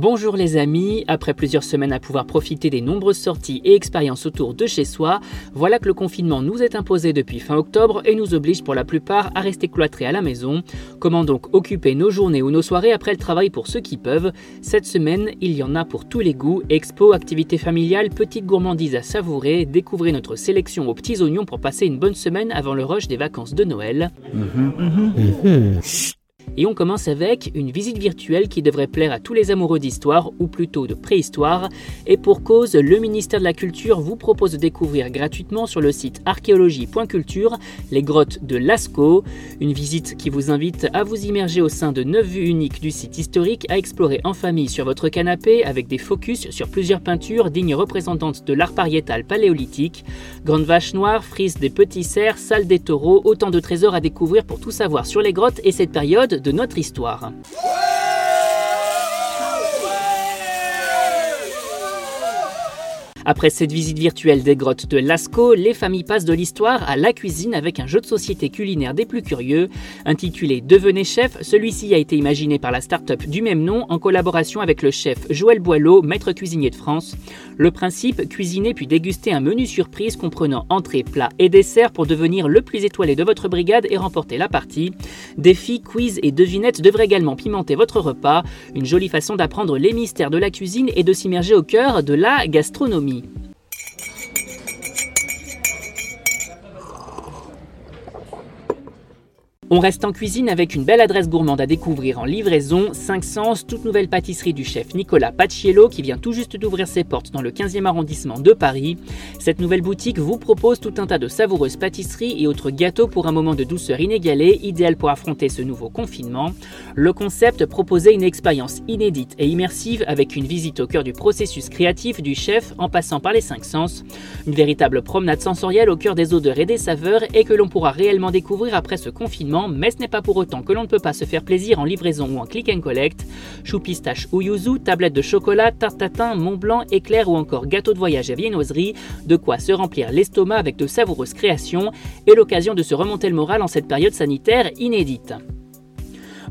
Bonjour les amis, après plusieurs semaines à pouvoir profiter des nombreuses sorties et expériences autour de chez soi, voilà que le confinement nous est imposé depuis fin octobre et nous oblige pour la plupart à rester cloîtrés à la maison. Comment donc occuper nos journées ou nos soirées après le travail pour ceux qui peuvent? Cette semaine, il y en a pour tous les goûts, expo, activités familiales, petites gourmandises à savourer, découvrez notre sélection aux petits oignons pour passer une bonne semaine avant le rush des vacances de Noël. Et on commence avec une visite virtuelle qui devrait plaire à tous les amoureux d'histoire, ou plutôt de préhistoire. Et pour cause, le ministère de la Culture vous propose de découvrir gratuitement sur le site archéologie.culture les grottes de Lascaux. Une visite qui vous invite à vous immerger au sein de 9 vues uniques du site historique, à explorer en famille sur votre canapé avec des focus sur plusieurs peintures dignes représentantes de l'art pariétal paléolithique. Grande vache noire, frise des petits cerfs, salle des taureaux, autant de trésors à découvrir pour tout savoir sur les grottes et cette période de notre histoire. Après cette visite virtuelle des grottes de Lascaux, les familles passent de l'histoire à la cuisine avec un jeu de société culinaire des plus curieux. Intitulé Devenez chef, celui-ci a été imaginé par la start-up du même nom en collaboration avec le chef Joël Boileau, maître cuisinier de France. Le principe, cuisiner puis déguster un menu surprise comprenant entrée, plat et dessert pour devenir le plus étoilé de votre brigade et remporter la partie. Défis, quiz et devinettes devraient également pimenter votre repas, une jolie façon d'apprendre les mystères de la cuisine et de s'immerger au cœur de la gastronomie. On reste en cuisine avec une belle adresse gourmande à découvrir en livraison, 5 Sens, toute nouvelle pâtisserie du chef Nicolas Paciello qui vient tout juste d'ouvrir ses portes dans le 15e arrondissement de Paris. Cette nouvelle boutique vous propose tout un tas de savoureuses pâtisseries et autres gâteaux pour un moment de douceur inégalé, idéal pour affronter ce nouveau confinement. Le concept proposait une expérience inédite et immersive avec une visite au cœur du processus créatif du chef en passant par les 5 sens. Une véritable promenade sensorielle au cœur des odeurs et des saveurs et que l'on pourra réellement découvrir après ce confinement mais ce n'est pas pour autant que l'on ne peut pas se faire plaisir en livraison ou en click and collect. Chou pistache ou yuzu, tablette de chocolat, tarte tatin, Mont Blanc, éclair ou encore gâteau de voyage à viennoiserie, de quoi se remplir l'estomac avec de savoureuses créations et l'occasion de se remonter le moral en cette période sanitaire inédite.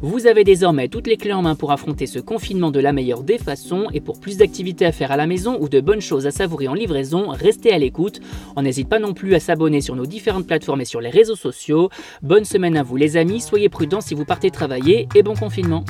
Vous avez désormais toutes les clés en main pour affronter ce confinement de la meilleure des façons et pour plus d'activités à faire à la maison ou de bonnes choses à savourer en livraison, restez à l'écoute. On n'hésite pas non plus à s'abonner sur nos différentes plateformes et sur les réseaux sociaux. Bonne semaine à vous les amis, soyez prudents si vous partez travailler et bon confinement.